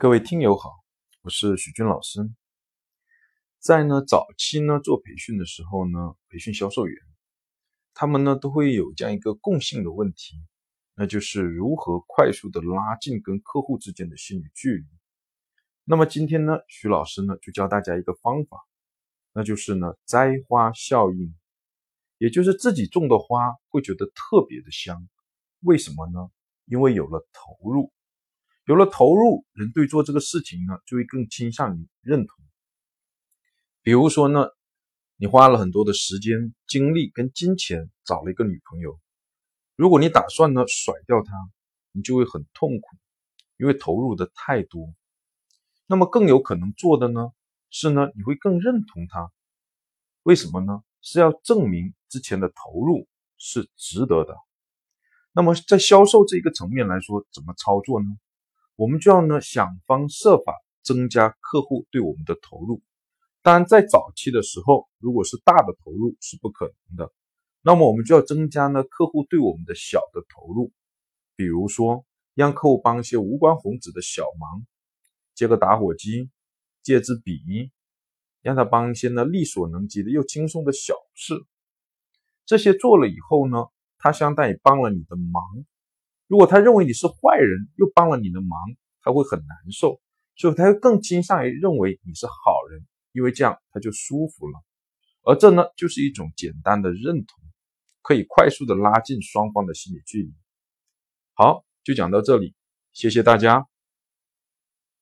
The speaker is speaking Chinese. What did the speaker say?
各位听友好，我是许军老师。在呢早期呢做培训的时候呢，培训销售员，他们呢都会有这样一个共性的问题，那就是如何快速的拉近跟客户之间的心理距离。那么今天呢，徐老师呢就教大家一个方法，那就是呢摘花效应，也就是自己种的花会觉得特别的香，为什么呢？因为有了投入。有了投入，人对做这个事情呢，就会更倾向于认同。比如说呢，你花了很多的时间、精力跟金钱找了一个女朋友，如果你打算呢甩掉她，你就会很痛苦，因为投入的太多。那么更有可能做的呢，是呢你会更认同她。为什么呢？是要证明之前的投入是值得的。那么在销售这个层面来说，怎么操作呢？我们就要呢想方设法增加客户对我们的投入。当然，在早期的时候，如果是大的投入是不可能的，那么我们就要增加呢客户对我们的小的投入。比如说，让客户帮一些无关宏旨的小忙，借个打火机，借支笔，让他帮一些呢力所能及的又轻松的小事。这些做了以后呢，他相当于帮了你的忙。如果他认为你是坏人，又帮了你的忙，他会很难受，所以他会更倾向于认为你是好人，因为这样他就舒服了。而这呢，就是一种简单的认同，可以快速的拉近双方的心理距离。好，就讲到这里，谢谢大家。